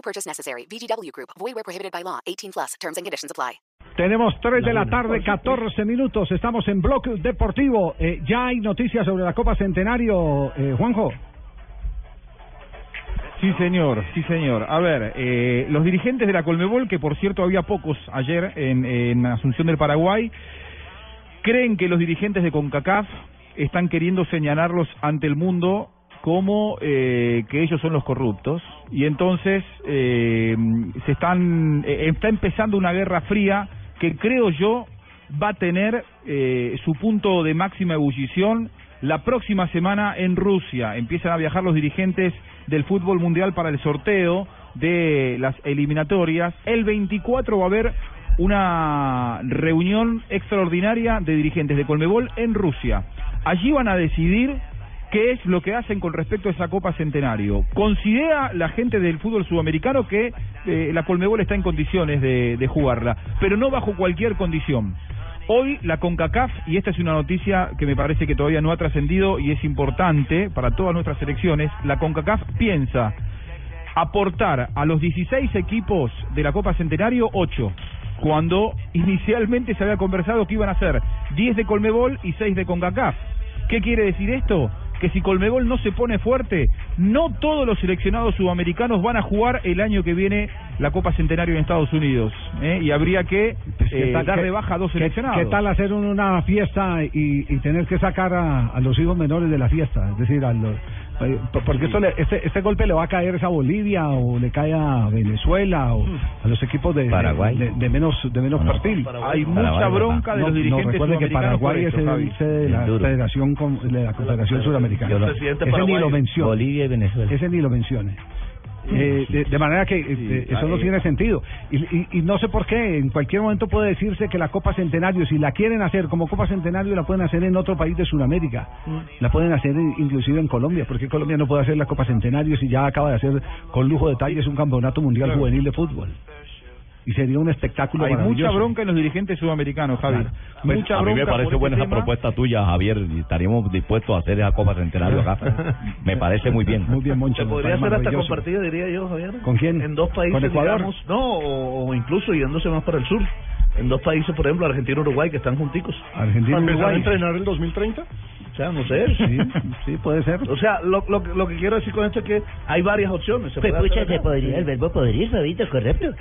No purchase necessary. VGW Group. Void where prohibited by law. 18 plus. Terms and conditions apply. Tenemos 3 de la tarde, 14 minutos. Estamos en Bloque Deportivo. Eh, ya hay noticias sobre la Copa Centenario, eh, Juanjo. Sí, señor, sí, señor. A ver, eh, los dirigentes de la Colmebol, que por cierto había pocos ayer en, en Asunción del Paraguay, creen que los dirigentes de CONCACAF están queriendo señalarlos ante el mundo como eh, que ellos son los corruptos y entonces eh, se están eh, está empezando una guerra fría que creo yo va a tener eh, su punto de máxima ebullición la próxima semana en Rusia. Empiezan a viajar los dirigentes del fútbol mundial para el sorteo de las eliminatorias. El 24 va a haber una reunión extraordinaria de dirigentes de Colmebol en Rusia. Allí van a decidir qué es lo que hacen con respecto a esa Copa Centenario. Considera la gente del fútbol sudamericano que eh, la Colmebol está en condiciones de, de jugarla, pero no bajo cualquier condición. Hoy la CONCACAF, y esta es una noticia que me parece que todavía no ha trascendido y es importante para todas nuestras selecciones, la CONCACAF piensa aportar a los 16 equipos de la Copa Centenario 8, cuando inicialmente se había conversado que iban a ser 10 de Colmebol y 6 de CONCACAF. ¿Qué quiere decir esto? Que si Colmebol no se pone fuerte, no todos los seleccionados sudamericanos van a jugar el año que viene la Copa Centenario en Estados Unidos. ¿eh? Y habría que eh, tal- dar de baja a dos seleccionados. ¿Qué tal hacer un- una fiesta y, y tener que sacar a, a los hijos menores de la fiesta? Es decir, a los, eh, porque esto le- este, este golpe le va a caer es a Bolivia o le cae a Venezuela o a los equipos de, Paraguay. de, de menos de menos perfil. Hay mucha Paraguay, bronca de No, los no, dirigentes recuerde que Paraguay es esto, el Javi. sede de la Es. Federación con- de la Confederación Suramericana. Ese ni lo menciona. Bolivia y Venezuela. Ese ni lo mencione. Eh, de, de manera que eh, eso no eh, tiene sentido. Y, y, y no sé por qué, en cualquier momento puede decirse que la Copa Centenario, si la quieren hacer como Copa Centenario, la pueden hacer en otro país de Sudamérica. La pueden hacer en- inclusive en Colombia. porque Colombia no puede hacer la Copa Centenario si ya acaba de hacer con lujo de detalles un campeonato mundial juvenil de fútbol? Y sería un espectáculo Hay mucha bronca en los dirigentes sudamericanos, Javi. Claro. Pues, mucha a mí me parece buena este esa tema. propuesta tuya, Javier, y estaríamos dispuestos a hacer esa Copa Centenario acá. Me parece muy bien. Muy bien, Moncho. Se podría hacer hasta compartida, diría yo, Javier. ¿Con quién? En dos países, ¿Con Ecuador? digamos, no, o, o incluso yéndose más para el sur. En dos países, por ejemplo, Argentina y Uruguay, que están junticos. Argentina y Uruguay. entrenar el 2030? O sea, no sé. Sí, sí, puede ser. O sea, lo, lo, lo que quiero decir con esto es que hay varias opciones. Se Pues puede pucha, hacer se acá. podría, el verbo podrir, Fabito, correcto.